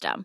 system.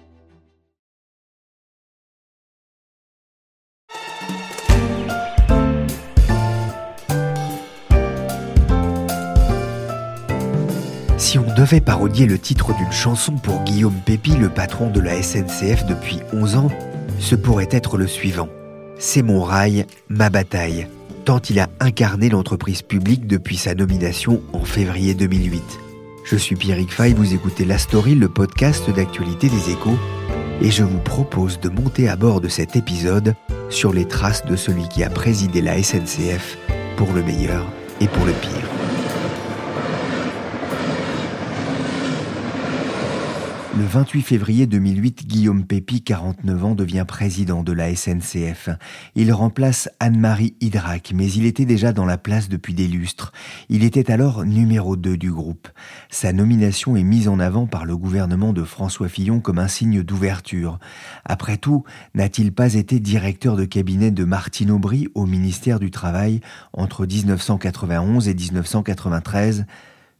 Si on devait parodier le titre d'une chanson pour Guillaume Pépi, le patron de la SNCF depuis 11 ans, ce pourrait être le suivant. C'est mon rail, ma bataille, tant il a incarné l'entreprise publique depuis sa nomination en février 2008. Je suis Pierrick Fay, vous écoutez La Story, le podcast d'actualité des échos, et je vous propose de monter à bord de cet épisode sur les traces de celui qui a présidé la SNCF pour le meilleur et pour le pire. Le 28 février 2008, Guillaume Pépi, 49 ans, devient président de la SNCF. Il remplace Anne-Marie Hydrac, mais il était déjà dans la place depuis des lustres. Il était alors numéro 2 du groupe. Sa nomination est mise en avant par le gouvernement de François Fillon comme un signe d'ouverture. Après tout, n'a-t-il pas été directeur de cabinet de Martine Aubry au ministère du Travail entre 1991 et 1993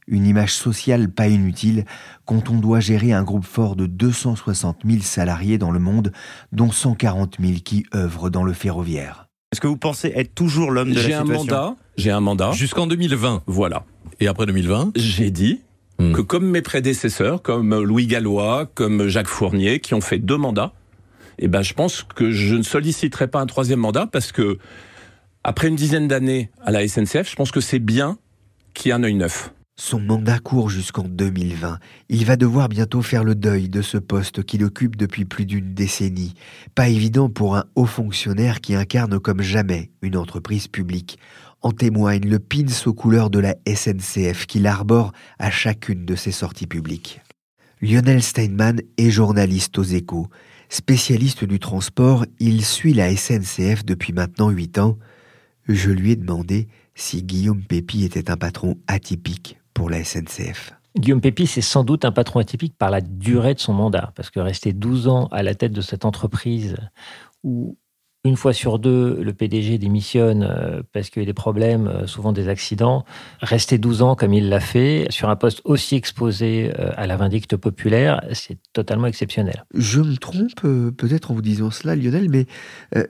une image sociale pas inutile quand on doit gérer un groupe fort de 260 000 salariés dans le monde, dont 140 000 qui œuvrent dans le ferroviaire. Est-ce que vous pensez être toujours l'homme de la J'ai un situation mandat, j'ai un mandat. Jusqu'en 2020. Voilà. Et après 2020 J'ai dit Hmm. que comme mes prédécesseurs, comme Louis Gallois, comme Jacques Fournier, qui ont fait deux mandats, eh ben, je pense que je ne solliciterai pas un troisième mandat parce que, après une dizaine d'années à la SNCF, je pense que c'est bien qu'il y ait un œil neuf. Son mandat court jusqu'en 2020. Il va devoir bientôt faire le deuil de ce poste qu'il occupe depuis plus d'une décennie. Pas évident pour un haut fonctionnaire qui incarne comme jamais une entreprise publique. En témoigne le pins aux couleurs de la SNCF qu'il arbore à chacune de ses sorties publiques. Lionel Steinman est journaliste aux échos. Spécialiste du transport, il suit la SNCF depuis maintenant huit ans. Je lui ai demandé si Guillaume Pépi était un patron atypique pour la SNCF. Guillaume Pépi, c'est sans doute un patron atypique par la durée de son mandat, parce que rester 12 ans à la tête de cette entreprise où une fois sur deux, le PDG démissionne euh, parce qu'il y a des problèmes, euh, souvent des accidents. Rester 12 ans comme il l'a fait, sur un poste aussi exposé euh, à la vindicte populaire, c'est totalement exceptionnel. Je me trompe peut-être en vous disant cela, Lionel, mais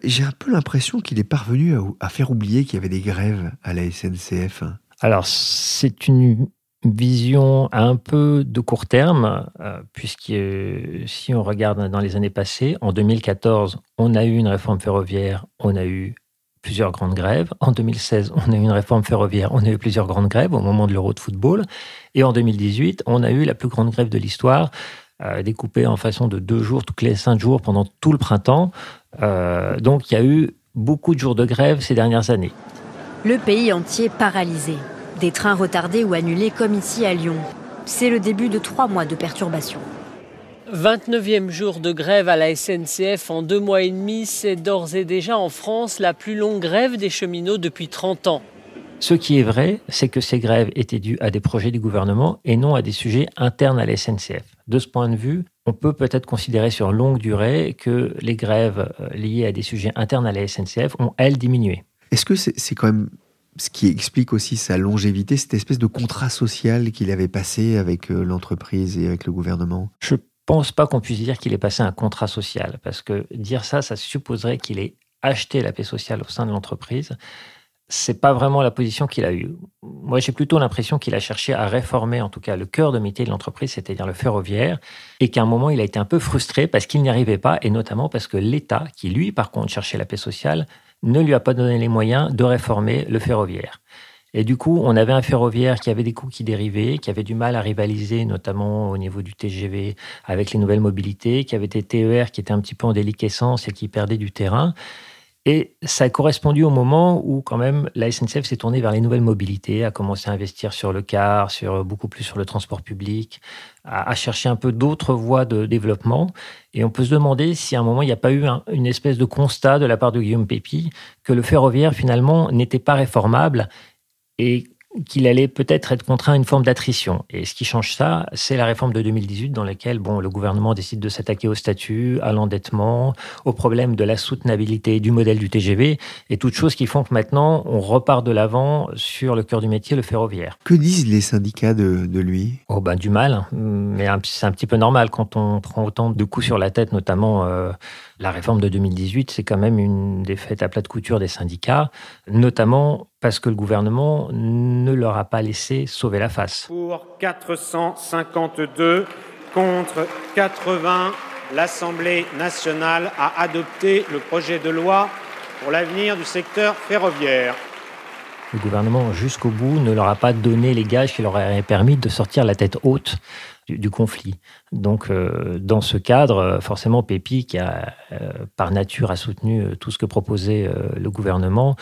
j'ai un peu l'impression qu'il est parvenu à, à faire oublier qu'il y avait des grèves à la SNCF. Alors, c'est une vision un peu de court terme, euh, puisque euh, si on regarde dans les années passées, en 2014, on a eu une réforme ferroviaire, on a eu plusieurs grandes grèves. En 2016, on a eu une réforme ferroviaire, on a eu plusieurs grandes grèves au moment de l'Euro de football. Et en 2018, on a eu la plus grande grève de l'histoire, euh, découpée en façon de deux jours, tous les cinq jours pendant tout le printemps. Donc, il y a eu beaucoup de jours de grève ces dernières années. Le pays entier paralysé. Des trains retardés ou annulés comme ici à Lyon. C'est le début de trois mois de perturbations. 29e jour de grève à la SNCF en deux mois et demi, c'est d'ores et déjà en France la plus longue grève des cheminots depuis 30 ans. Ce qui est vrai, c'est que ces grèves étaient dues à des projets du gouvernement et non à des sujets internes à la SNCF. De ce point de vue, on peut peut-être considérer sur longue durée que les grèves euh, liées à des sujets internes à la SNCF ont, elles, diminué. Est-ce que c'est c'est quand même ce qui explique aussi sa longévité, cette espèce de contrat social qu'il avait passé avec euh, l'entreprise et avec le gouvernement? Je pense pas qu'on puisse dire qu'il ait passé un contrat social, parce que dire ça, ça supposerait qu'il ait acheté la paix sociale au sein de l'entreprise. C'est pas vraiment la position qu'il a eue. Moi, j'ai plutôt l'impression qu'il a cherché à réformer, en tout cas, le cœur de métier de l'entreprise, c'est-à-dire le ferroviaire, et qu'à un moment, il a été un peu frustré parce qu'il n'y arrivait pas, et notamment parce que l'État, qui lui, par contre, cherchait la paix sociale, ne lui a pas donné les moyens de réformer le ferroviaire. Et du coup, on avait un ferroviaire qui avait des coûts qui dérivaient, qui avait du mal à rivaliser, notamment au niveau du TGV avec les nouvelles mobilités, qui avait des TER qui étaient un petit peu en déliquescence et qui perdaient du terrain. Et ça a correspondu au moment où, quand même, la SNCF s'est tournée vers les nouvelles mobilités, a commencé à investir sur le car, sur beaucoup plus sur le transport public, à, chercher un peu d'autres voies de développement. Et on peut se demander si à un moment il n'y a pas eu une espèce de constat de la part de Guillaume Pépi que le ferroviaire finalement n'était pas réformable et qu'il allait peut-être être contraint à une forme d'attrition. Et ce qui change ça, c'est la réforme de 2018 dans laquelle bon, le gouvernement décide de s'attaquer au statut, à l'endettement, au problème de la soutenabilité du modèle du TGV et toutes choses qui font que maintenant on repart de l'avant sur le cœur du métier, le ferroviaire. Que disent les syndicats de, de lui? Oh ben du mal, mais c'est un petit peu normal quand on prend autant de coups sur la tête, notamment euh, la réforme de 2018, c'est quand même une défaite à plat de couture des syndicats, notamment parce que le gouvernement ne leur a pas laissé sauver la face. Pour 452 contre 80, l'Assemblée nationale a adopté le projet de loi pour l'avenir du secteur ferroviaire. Le gouvernement, jusqu'au bout, ne leur a pas donné les gages qui leur auraient permis de sortir la tête haute du, conflit. Donc, euh, dans ce cadre, euh, forcément, Pépi, qui a, euh, par nature a soutenu tout ce que proposait le gouvernement,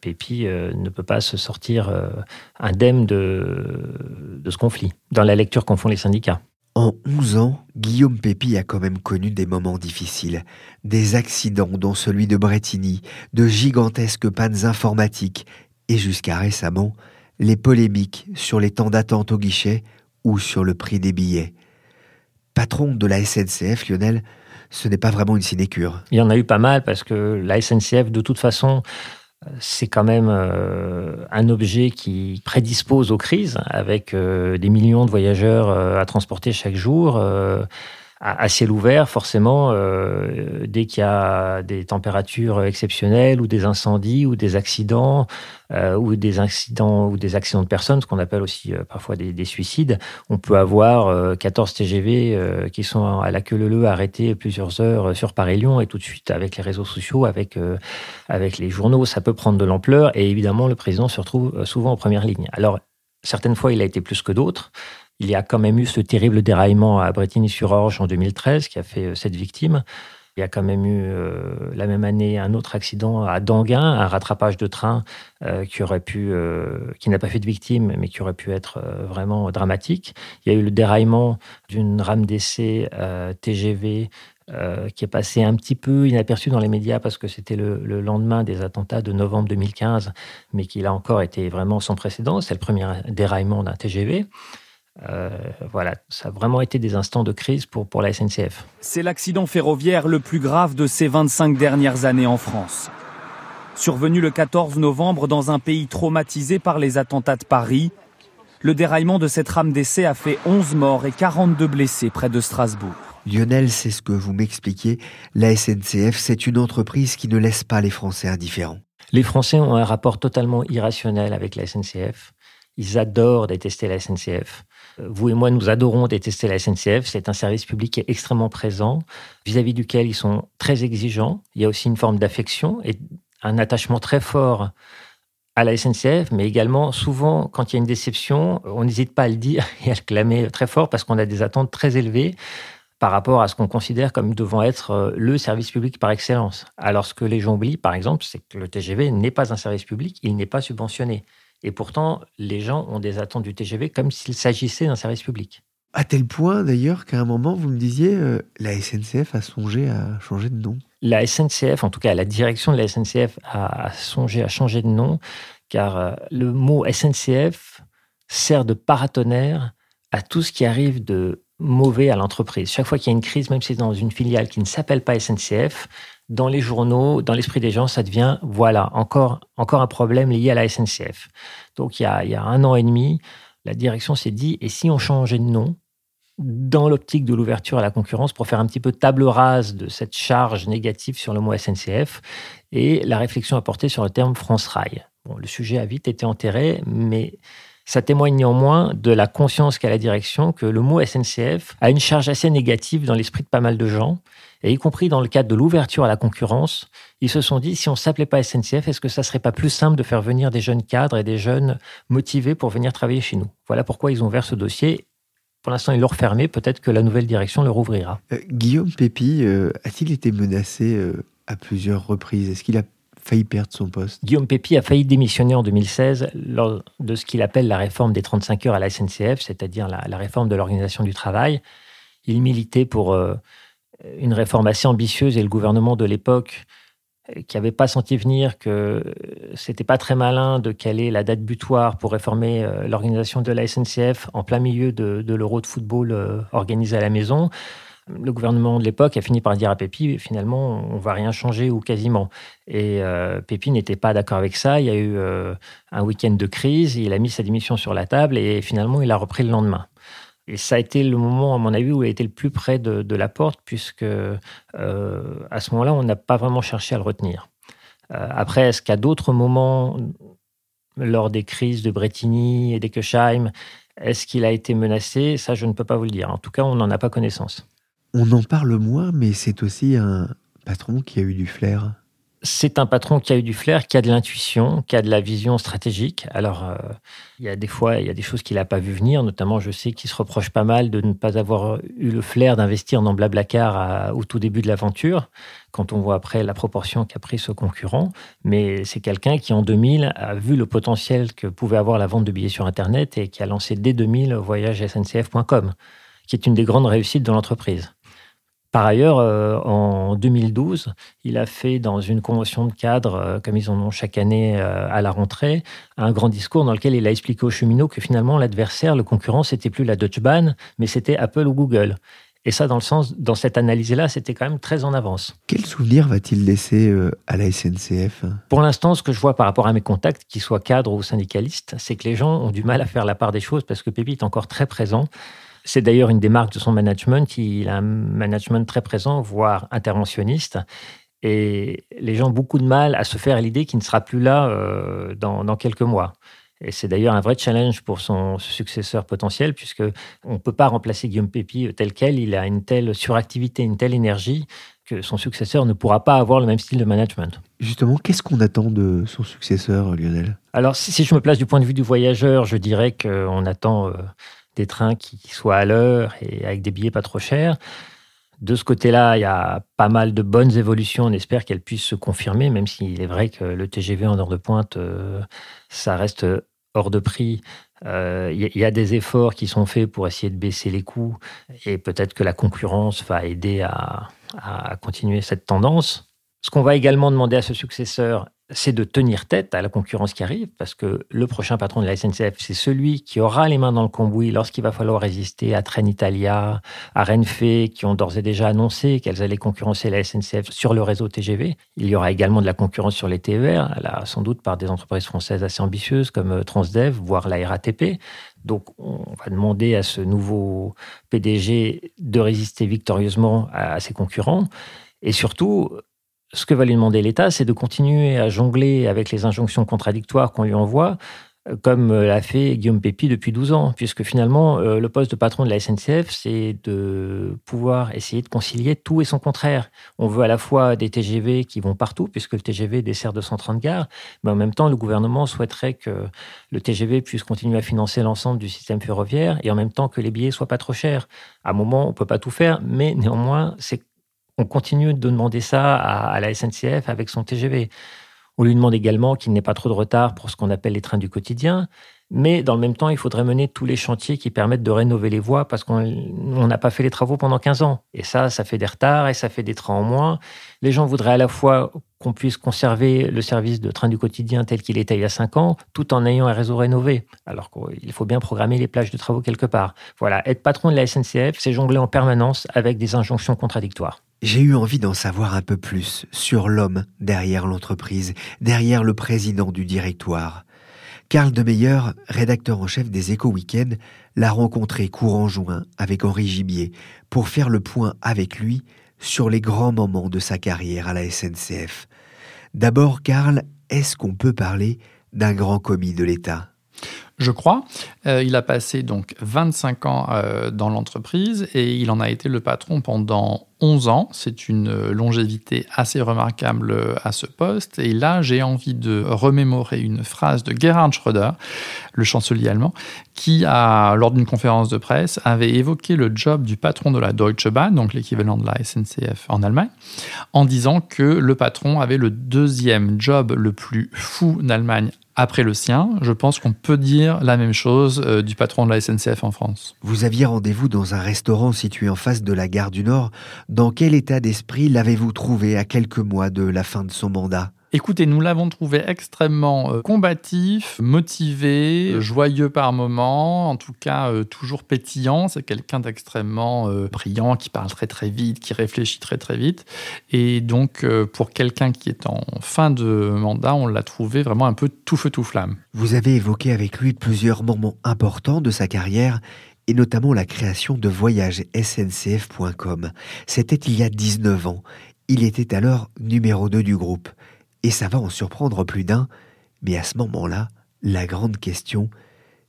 Pépi ne peut pas se sortir indemne de, de ce conflit, dans la lecture qu'en font les syndicats. En 11 ans, Guillaume Pépi a quand même connu des moments difficiles, des accidents dont celui de Bretigny, de gigantesques pannes informatiques et jusqu'à récemment, les polémiques sur les temps d'attente au guichet ou sur le prix des billets. Patron de la SNCF, Lionel, ce n'est pas vraiment une sinécure. Il y en a eu pas mal parce que la SNCF, de toute façon, c'est quand même euh, un objet qui prédispose aux crises, avec euh, des millions de voyageurs euh, à transporter chaque jour à, ciel ouvert, forcément, euh, dès qu'il y a des températures exceptionnelles ou des incendies ou des accidents euh, ou des accidents ou des accidents de personnes, ce qu'on appelle aussi euh, parfois des, des, suicides, on peut avoir 14 TGV qui sont à la queue leu arrêtés plusieurs heures sur Paris-Lyon et tout de suite avec les réseaux sociaux, avec avec les journaux, ça peut prendre de l'ampleur et évidemment le président se retrouve souvent en première ligne. Alors certaines fois, il a été plus que d'autres. Il y a quand même eu ce terrible déraillement à Bretigny-sur-Orge en 2013 qui a fait euh, sept victimes. Il y a quand même eu euh, la même année un autre accident à Danguin, un rattrapage de train euh, qui aurait pu, n'a pas fait de victimes, mais qui aurait pu être vraiment dramatique. Il y a eu le déraillement d'une rame d'essai TGV qui est passé un petit peu inaperçu dans les médias parce que c'était le, le, lendemain des attentats de novembre 2015, mais qui a encore été vraiment sans précédent. C'est le premier déraillement d'un TGV. Euh, voilà, ça a vraiment été des instants de crise pour, pour la SNCF. C'est l'accident ferroviaire le plus grave de ces 25 dernières années en France. Survenu le 14 novembre dans un pays traumatisé par les attentats de Paris, le déraillement de cette rame d'essai a fait 11 morts et 42 blessés près de Strasbourg. Lionel, c'est ce que vous m'expliquiez. La SNCF, c'est une entreprise qui ne laisse pas les Français indifférents. Les Français ont un rapport totalement irrationnel avec la SNCF. Ils adorent détester la SNCF. Vous et moi, nous adorons détester la SNCF. C'est un service public qui est extrêmement présent, vis-à-vis duquel ils sont très exigeants. Il y a aussi une forme d'affection et un attachement très fort à la SNCF, mais également souvent quand il y a une déception, on n'hésite pas à le dire et à le clamer très fort parce qu'on a des attentes très élevées par rapport à ce qu'on considère comme devant être euh, le service public par excellence. Alors ce que les gens oublient, par exemple, c'est que le TGV n'est pas un service public, il n'est pas subventionné. Et pourtant, les gens ont des attentes du TGV comme s'il s'agissait d'un service public. À tel point d'ailleurs qu'à un moment, vous me disiez, euh, la SNCF a songé à changer de nom. La SNCF, en tout cas la direction de la SNCF, a songé à changer de nom, car euh, le mot SNCF sert de paratonnerre à tout ce qui arrive de mauvais à l'entreprise. Chaque fois qu'il y a une crise, même si c'est dans une filiale qui ne s'appelle pas SNCF, dans les journaux, dans l'esprit des gens, ça devient, voilà, encore, encore un problème lié à la SNCF. Donc il y a, un an et demi, la direction s'est dit, et si on changeait de nom dans l'optique de l'ouverture à la concurrence pour faire un petit peu table rase de cette charge négative sur le mot SNCF et la réflexion a porté sur le terme France Rail. Bon, le sujet a vite été enterré, mais ça témoigne néanmoins de la conscience qu'a la direction que le mot SNCF a une charge assez négative dans l'esprit de pas mal de gens, et y compris dans le cadre de l'ouverture à la concurrence, ils se sont dit si on s'appelait pas SNCF, est-ce que ça serait pas plus simple de faire venir des jeunes cadres et des jeunes motivés pour venir travailler chez nous? Voilà pourquoi ils ont ouvert ce dossier pour l'instant, ils l'ont refermé. Peut-être que la nouvelle direction le rouvrira. Euh, Guillaume Pépi euh, a-t-il été menacé euh, à plusieurs reprises? Est-ce qu'il a failli perdre son poste Guillaume Pépi a failli démissionner en 2016 lors de ce qu'il appelle la réforme des 35 heures à la SNCF, c'est-à-dire la, réforme de l'organisation du travail. Il militait pour une réforme assez ambitieuse et le gouvernement de l'époque qui n'avait pas senti venir que c'était pas très malin de caler la date butoir pour réformer euh, l'organisation de la SNCF en plein milieu de, l'Euro de football euh, organisé à la maison. Le gouvernement de l'époque a fini par dire à Pépi, finalement, on va rien changer ou quasiment. Et euh, Pépi n'était pas d'accord avec ça. Il y a eu euh, un week-end de crise. Il a mis sa démission sur la table et finalement, il a repris le lendemain. Et ça a été le moment, à mon avis, où il a été le plus près de, la porte, puisque euh, à ce moment-là, on n'a pas vraiment cherché à le retenir. Euh, après, est-ce qu'à d'autres moments, lors des crises de Bretigny et d'Ekesheim, est-ce qu'il a été menacé? Ça, je ne peux pas vous le dire. En tout cas, on n'en a pas connaissance. On en parle moins, mais c'est aussi un patron qui a eu du flair c'est un patron qui a eu du flair, qui a de l'intuition, qui a de la vision stratégique. Alors, euh, il y a des fois, il y a des choses qu'il n'a pas vu venir. Notamment, je sais qu'il se reproche pas mal de ne pas avoir eu le flair d'investir dans Blablacar au tout début de l'aventure, quand on voit après la proportion qu'a pris ce concurrent. Mais c'est quelqu'un qui, en 2000, a vu le potentiel que pouvait avoir la vente de billets sur Internet et qui a lancé dès 2000 voyagesncf.com, qui est une des grandes réussites de l'entreprise. Par ailleurs, euh, en 2012, il a fait dans une convention de cadre, euh, comme ils en ont chaque année euh, à la rentrée, un grand discours dans lequel il a expliqué aux cheminots que finalement l'adversaire, le concurrent, c'était plus la Deutsche Bahn, mais c'était Apple ou Google. Et ça, dans le sens, dans cette analyse-là, c'était quand même très en avance. Quel souvenir va-t-il laisser à la SNCF Pour l'instant, ce que je vois par rapport à mes contacts, qu'ils soient cadres ou syndicalistes, c'est que les gens ont du mal à faire la part des choses parce que Pépi est encore très présent. C'est d'ailleurs une des marques de son management. Il a un management très présent, voire interventionniste. Et les gens ont beaucoup de mal à se faire l'idée qu'il ne sera plus là euh, dans, dans quelques mois. Et c'est d'ailleurs un vrai challenge pour son successeur potentiel, puisque on ne peut pas remplacer Guillaume Pépi tel quel. Il a une telle suractivité, une telle énergie que son successeur ne pourra pas avoir le même style de management. Justement, qu'est-ce qu'on attend de son successeur, Lionel? Alors, si, si, je me place du point de vue du voyageur, je dirais qu'on attend euh, des trains qui, soient à l'heure et avec des billets pas trop chers. De ce côté-là, il y a pas mal de bonnes évolutions. On espère qu'elles puissent se confirmer, même s'il est vrai que le TGV en heure de pointe, euh, ça reste hors de prix. Il euh, y, y, a des efforts qui sont faits pour essayer de baisser les coûts et peut-être que la concurrence va aider à, à continuer cette tendance. Ce qu'on va également demander à ce successeur, c'est de tenir tête à la concurrence qui arrive, parce que le prochain patron de la SNCF, c'est celui qui aura les mains dans le cambouis lorsqu'il va falloir résister à Trenitalia, à Renfe, qui ont d'ores et déjà annoncé qu'elles allaient concurrencer la SNCF sur le réseau TGV. Il y aura également de la concurrence sur les TER, là, sans doute par des entreprises françaises assez ambitieuses comme Transdev, voire la RATP. Donc, on va demander à ce nouveau PDG de résister victorieusement à ses concurrents. Et surtout, ce que va lui demander l'État, c'est de continuer à jongler avec les injonctions contradictoires qu'on lui envoie, euh, comme euh, l'a fait Guillaume Pépi depuis 12 ans, puisque finalement, euh, le poste de patron de la SNCF, c'est de pouvoir essayer de concilier tout et son contraire. On veut à la fois des TGV qui vont partout, puisque le TGV dessert 230 gares, mais en même temps, le gouvernement souhaiterait que le TGV puisse continuer à financer l'ensemble du système ferroviaire, et en même temps que les billets soient pas trop chers. À un moment, on peut pas tout faire, mais néanmoins, c'est on continue de demander ça à, la SNCF avec son TGV. On lui demande également qu'il n'ait pas trop de retard pour ce qu'on appelle les trains du quotidien. Mais dans le même temps, il faudrait mener tous les chantiers qui permettent de rénover les voies parce qu'on n'a pas fait les travaux pendant 15 ans. Et ça, ça fait des retards et ça fait des trains en moins. Les gens voudraient à la fois qu'on puisse conserver le service de train du quotidien tel qu'il était il y a 5 ans, tout en ayant un réseau rénové. Alors qu'il faut bien programmer les plages de travaux quelque part. Voilà, être patron de la SNCF, c'est jongler en permanence avec des injonctions contradictoires. J'ai eu envie d'en savoir un peu plus sur l'homme derrière l'entreprise, derrière le président du directoire. Karl Demeyer, rédacteur en chef des Échos Week-end, l'a rencontré courant juin avec Henri Gibier pour faire le point avec lui sur les grands moments de sa carrière à la SNCF. D'abord, Karl, est-ce qu'on peut parler d'un grand commis de l'État? Je crois. Euh, il a passé donc 25 ans euh, dans l'entreprise et il en a été le patron pendant 11 ans. C'est une longévité assez remarquable à ce poste. Et là, j'ai envie de remémorer une phrase de Gerhard Schröder, le chancelier allemand, qui, lors d'une conférence de presse, avait évoqué le job du patron de la Deutsche Bahn, donc l'équivalent de la SNCF en Allemagne, en disant que le patron avait le deuxième job le plus fou d'Allemagne après le sien, je pense qu'on peut dire la même chose euh, du patron de la SNCF en France. Vous aviez rendez-vous dans un restaurant situé en face de la gare du Nord. Dans quel état d'esprit l'avez-vous trouvé à quelques mois de la fin de son mandat? Écoutez, nous l'avons trouvé extrêmement euh, combatif, motivé, joyeux par moments, en tout cas euh, toujours pétillant. C'est quelqu'un d'extrêmement euh, brillant, qui parle très très vite, qui réfléchit très très vite. Et donc, pour quelqu'un qui est en fin de mandat, on l'a trouvé vraiment un peu tout feu tout flamme. Vous avez évoqué avec lui plusieurs moments importants de sa carrière et notamment la création de voyagesncf.com. C'était il y a 19 ans. Il était alors numéro 2 du groupe. Et ça va en surprendre plus d'un, mais à ce moment-là, la grande question,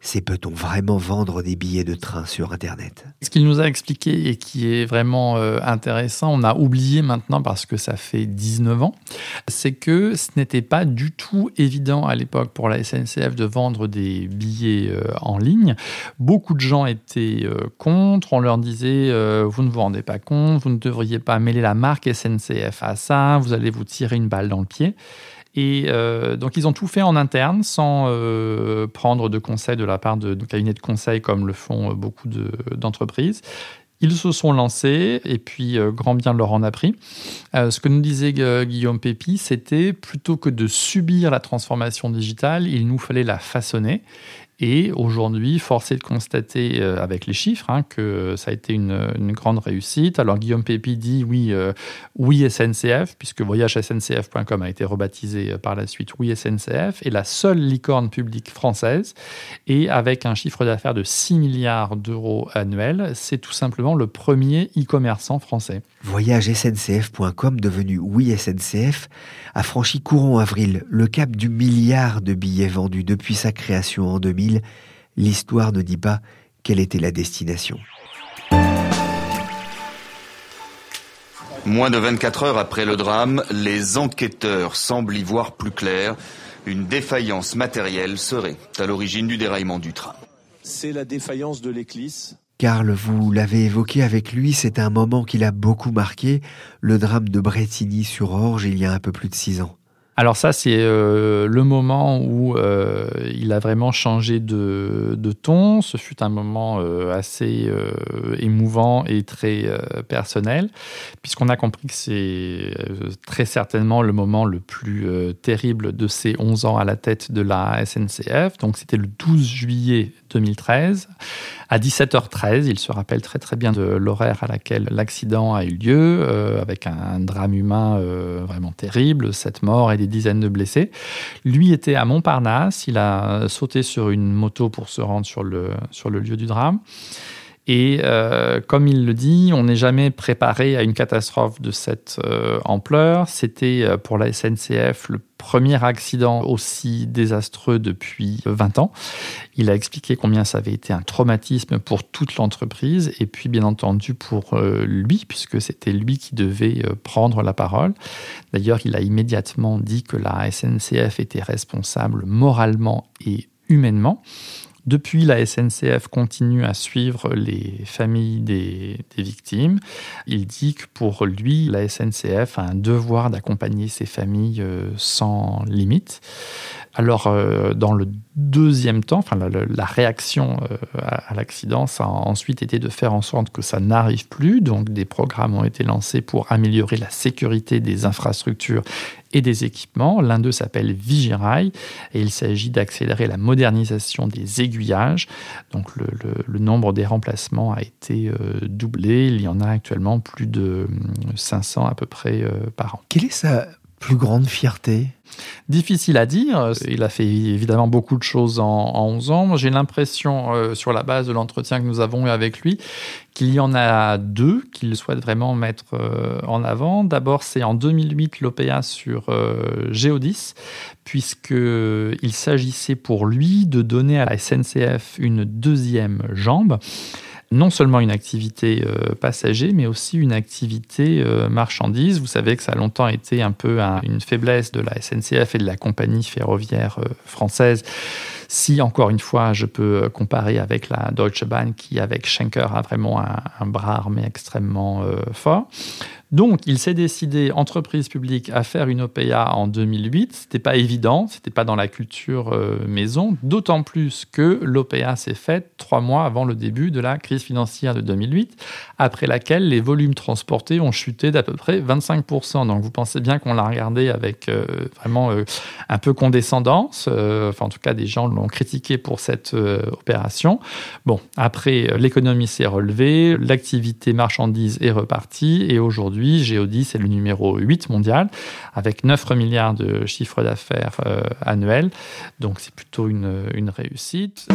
c'est peut-on vraiment vendre des billets de train sur Internet? Ce qu'il nous a expliqué et qui est vraiment euh, intéressant, on a oublié maintenant parce que ça fait 19 ans, c'est que ce n'était pas du tout évident à l'époque pour la SNCF de vendre des billets euh, en ligne. Beaucoup de gens étaient euh, contre, on leur disait vous ne vous rendez pas compte, vous ne devriez pas mêler la marque SNCF à ça, vous allez vous tirer une balle dans le pied. Et euh, donc, ils ont tout fait en interne sans euh, prendre de conseils de la part de, cabinets de conseil comme le font euh, beaucoup d'entreprises. ils se sont lancés et puis grand bien leur en a pris. ce que nous disait Guillaume Pépi, c'était plutôt que de subir la transformation digitale, il nous fallait la façonner. Et aujourd'hui, force est de constater euh, avec les chiffres hein, que ça a été une, grande réussite. Alors Guillaume Pépi dit oui, euh, oui SNCF, puisque voyagesncf.com a été rebaptisé euh, par la suite oui SNCF, est la seule licorne publique française. Et avec un chiffre d'affaires de 6 milliards d'euros annuels, c'est tout simplement le premier e-commerçant français. Voyagesncf.com, devenu oui SNCF, a franchi courant avril le cap du milliard de billets vendus depuis sa création en 2000 l'histoire ne dit pas quelle était la destination. Moins de 24 heures après le drame, les enquêteurs semblent y voir plus clair. Une défaillance matérielle serait à l'origine du déraillement du train. C'est la défaillance de l'éclisse Karl, vous l'avez évoqué avec lui, c'est un moment qui l'a beaucoup marqué, le drame de Bretigny-sur-Orge il y a un peu plus de six ans. Alors ça, c'est euh, le moment où euh, il a vraiment changé de, ton. Ce fut un moment euh, assez émouvant et très personnel, puisqu'on a compris que c'est très certainement le moment le plus terrible de ses 11 ans à la tête de la SNCF. Donc c'était le 12 juillet 2013. À 17h13, il se rappelle très très bien de l'horaire à laquelle l'accident a eu lieu, avec un, drame humain vraiment terrible, sept morts et des dizaines de blessés. Lui était à Montparnasse, il a sauté sur une moto pour se rendre sur le, sur le lieu du drame. Et euh, comme il le dit, on n'est jamais préparé à une catastrophe de cette euh, ampleur. C'était euh, pour la SNCF le premier accident aussi désastreux depuis 20 ans. Il a expliqué combien ça avait été un traumatisme pour toute l'entreprise et puis bien entendu pour lui, puisque c'était lui qui devait prendre la parole. D'ailleurs, il a immédiatement dit que la SNCF était responsable moralement et humainement. Depuis, la SNCF continue à suivre les familles des, victimes. Il dit que pour lui, la SNCF a un devoir d'accompagner ces familles euh, sans limite. Alors, euh, dans le deuxième temps, enfin, la, réaction euh, à, l'accident, ça a ensuite été de faire en sorte que ça n'arrive plus. Donc, des programmes ont été lancés pour améliorer la sécurité des infrastructures et des équipements. L'un d'eux s'appelle Vigirail et il s'agit d'accélérer la modernisation des aiguillages. Donc le, nombre des remplacements a été euh, doublé. Il y en a actuellement plus de 500 à peu près euh, par an. Quelle est sa plus grande fierté Difficile à dire. Il a fait évidemment beaucoup de choses en, 11 ans. J'ai l'impression, euh, sur la base de l'entretien que nous avons eu avec lui, qu'il y en a deux qu'il souhaite vraiment mettre euh, en avant. D'abord, c'est en 2008 l'OPA sur euh, Géodis, puisqu'il s'agissait pour lui de donner à la SNCF une deuxième jambe non seulement une activité euh, passager, mais aussi une activité euh, marchandise. Vous savez que ça a longtemps été un peu une faiblesse de la SNCF et de la compagnie ferroviaire euh, française. Si, encore une fois, je peux comparer avec la Deutsche Bahn, qui, avec Schenker, a vraiment un bras armé extrêmement fort. Donc, il s'est décidé, entreprise publique, à faire une OPA en 2008. C'était pas évident, c'était pas dans la culture euh, maison, d'autant plus que l'OPA s'est faite trois mois avant le début de la crise financière de 2008, après laquelle les volumes transportés ont chuté d'à peu près 25%. Donc, vous pensez bien qu'on l'a regardé avec euh, vraiment euh, un peu condescendance. enfin, en tout cas, des gens l'ont critiqué pour cette opération. Bon, après, l'économie s'est relevée, l'activité marchandise est repartie, et aujourd'hui, aujourd'hui, Geodis est le numéro 8 mondial, avec 9 milliards de chiffre d'affaires euh, annuel. Donc c'est plutôt une, une réussite.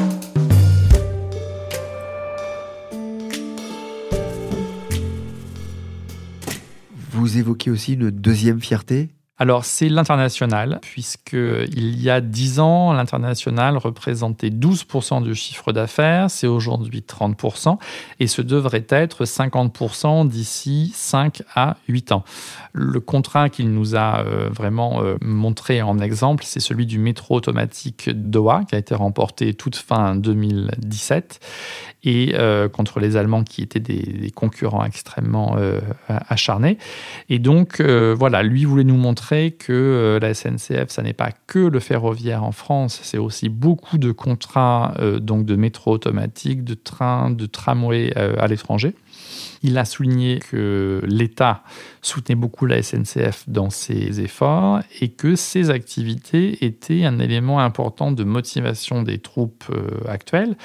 Vous évoquez aussi une deuxième fierté? Alors, c'est l'international, puisqu'il y a 10 ans, l'international représentait 12% du chiffre d'affaires, c'est aujourd'hui 30%, et ce devrait être 50% d'ici 5 à 8 ans. Le contrat qu'il nous a euh, vraiment euh, montré en exemple, c'est celui du métro automatique Doha, qui a été remporté toute fin 2017, et euh, contre les Allemands qui étaient des, concurrents extrêmement acharnés. Et donc, voilà, lui voulait nous montrer que euh, la SNCF, ça n'est pas que le ferroviaire en France, c'est aussi beaucoup de contrats euh, donc de métro automatique, de trains, de tramway euh, à l'étranger. Il a souligné que l'État soutenait beaucoup la SNCF dans ses efforts et que ces activités étaient un élément important de motivation des troupes euh, actuelles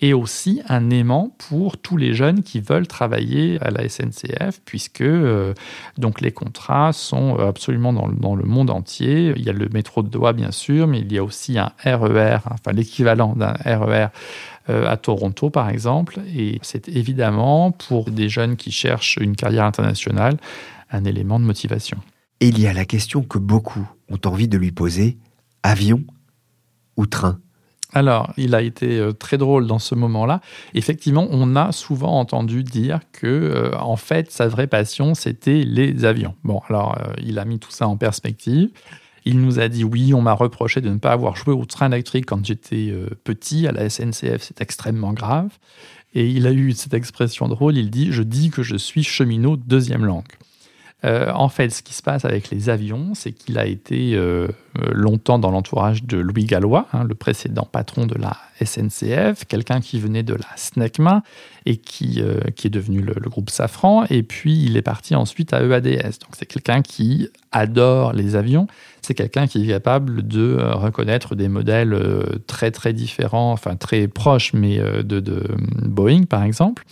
et aussi un aimant pour tous les jeunes qui veulent travailler à la SNCF puisque euh, donc les contrats sont absolument dans, dans, le monde entier. Il y a le métro de Doha bien sûr, mais il y a aussi un RER, enfin l'équivalent d'un RER euh, à Toronto, par exemple. Et c'est évidemment, pour des jeunes qui cherchent une carrière internationale, un élément de motivation. Et il y a la question que beaucoup ont envie de lui poser, avion ou train? Alors, il a été euh, très drôle dans ce moment-là. Effectivement, on a souvent entendu dire que, euh, en fait, sa vraie passion, c'était les avions. Bon, alors, il a mis tout ça en perspective. Il nous a dit oui, on m'a reproché de ne pas avoir joué au train électrique quand j'étais euh, petit à la SNCF, c'est extrêmement grave. Et il a eu cette expression drôle, il dit je dis que je suis cheminot deuxième langue. Euh, en fait, ce qui se passe avec les avions, c'est qu'il a été euh, longtemps dans l'entourage de Louis Gallois, hein, le précédent patron de la SNCF, quelqu'un qui venait de la SNECMA et qui, qui est devenu le, groupe Safran. Et puis, il est parti ensuite à EADS. Donc, c'est quelqu'un qui adore les avions c'est quelqu'un qui est capable de euh, reconnaître des modèles euh, très très différents, enfin très proches, mais euh, de, Boeing par exemple.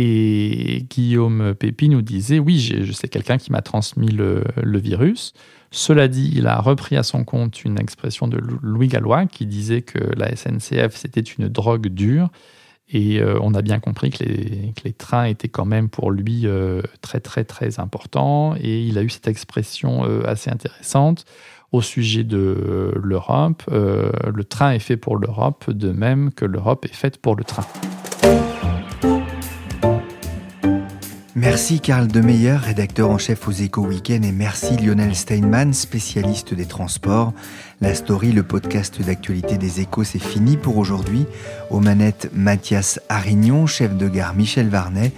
Et Guillaume Pépi nous disait, oui, je sais quelqu'un qui m'a transmis le, virus. Cela dit, il a repris à son compte une expression de Louis Gallois qui disait que la SNCF, c'était une drogue dure et euh, on a bien compris que les, trains étaient quand même pour lui euh, très très très importants. Et il a eu cette expression euh, assez intéressante au sujet de l'Europe. le train est fait pour l'Europe, de même que l'Europe est faite pour le train. Merci Karl Demeyer, rédacteur en chef aux Échos Week-end, et merci Lionel Steinman, spécialiste des transports. La story, le podcast d'actualité des Échos, c'est fini pour aujourd'hui. Aux manettes, Mathias Arignon, chef de gare Michel Varnet.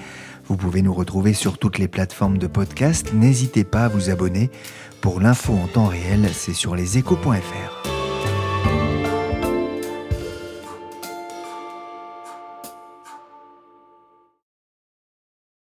Vous pouvez nous retrouver sur toutes les plateformes de podcast. N'hésitez pas à vous abonner. Pour l'info en temps réel, c'est sur leséchos.fr.